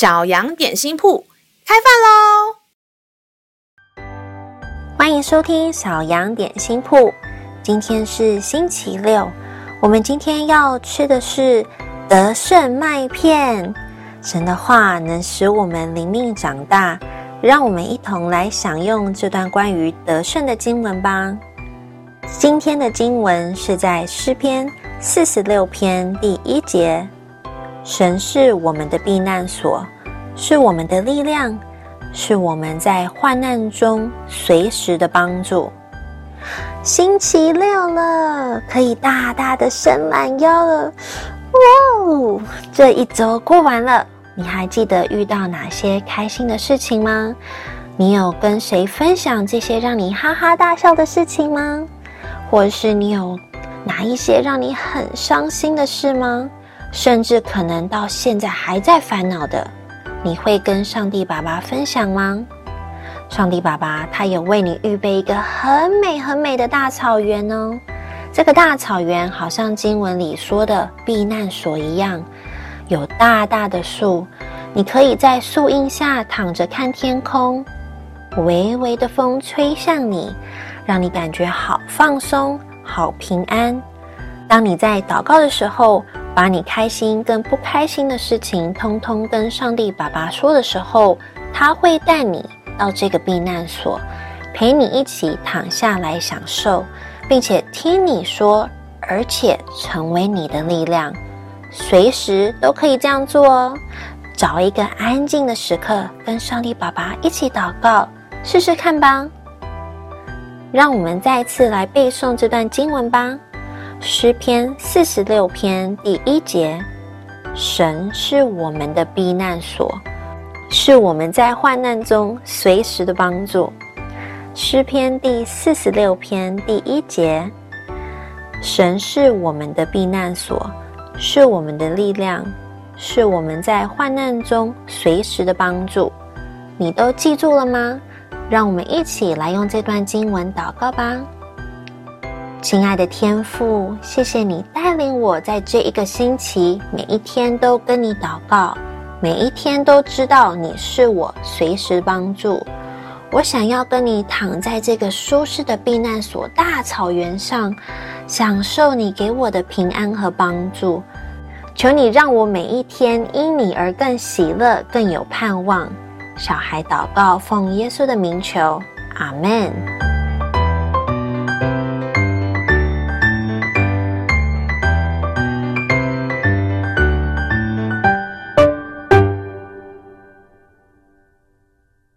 小羊点心铺开饭喽！欢迎收听小羊点心铺。今天是星期六，我们今天要吃的是德胜麦片。神的话能使我们灵命长大，让我们一同来享用这段关于德胜的经文吧。今天的经文是在诗篇四十六篇第一节。神是我们的避难所，是我们的力量，是我们在患难中随时的帮助。星期六了，可以大大的伸懒腰了。哇哦！这一周过完了，你还记得遇到哪些开心的事情吗？你有跟谁分享这些让你哈哈大笑的事情吗？或是你有哪一些让你很伤心的事吗？甚至可能到现在还在烦恼的，你会跟上帝爸爸分享吗？上帝爸爸他有为你预备一个很美很美的大草原哦。这个大草原好像经文里说的避难所一样，有大大的树，你可以在树荫下躺着看天空，微微的风吹向你，让你感觉好放松、好平安。当你在祷告的时候，把你开心跟不开心的事情通通跟上帝爸爸说的时候，他会带你到这个避难所，陪你一起躺下来享受，并且听你说，而且成为你的力量。随时都可以这样做哦。找一个安静的时刻，跟上帝爸爸一起祷告，试试看吧。让我们再次来背诵这段经文吧。诗篇四十六篇第一节：神是我们的避难所，是我们在患难中随时的帮助。诗篇第四十六篇第一节：神是我们的避难所，是我们的力量，是我们在患难中随时的帮助。你都记住了吗？让我们一起来用这段经文祷告吧。亲爱的天父，谢谢你带领我在这一个星期，每一天都跟你祷告，每一天都知道你是我随时帮助。我想要跟你躺在这个舒适的避难所大草原上，享受你给我的平安和帮助。求你让我每一天因你而更喜乐，更有盼望。小孩祷告，奉耶稣的名求，阿门。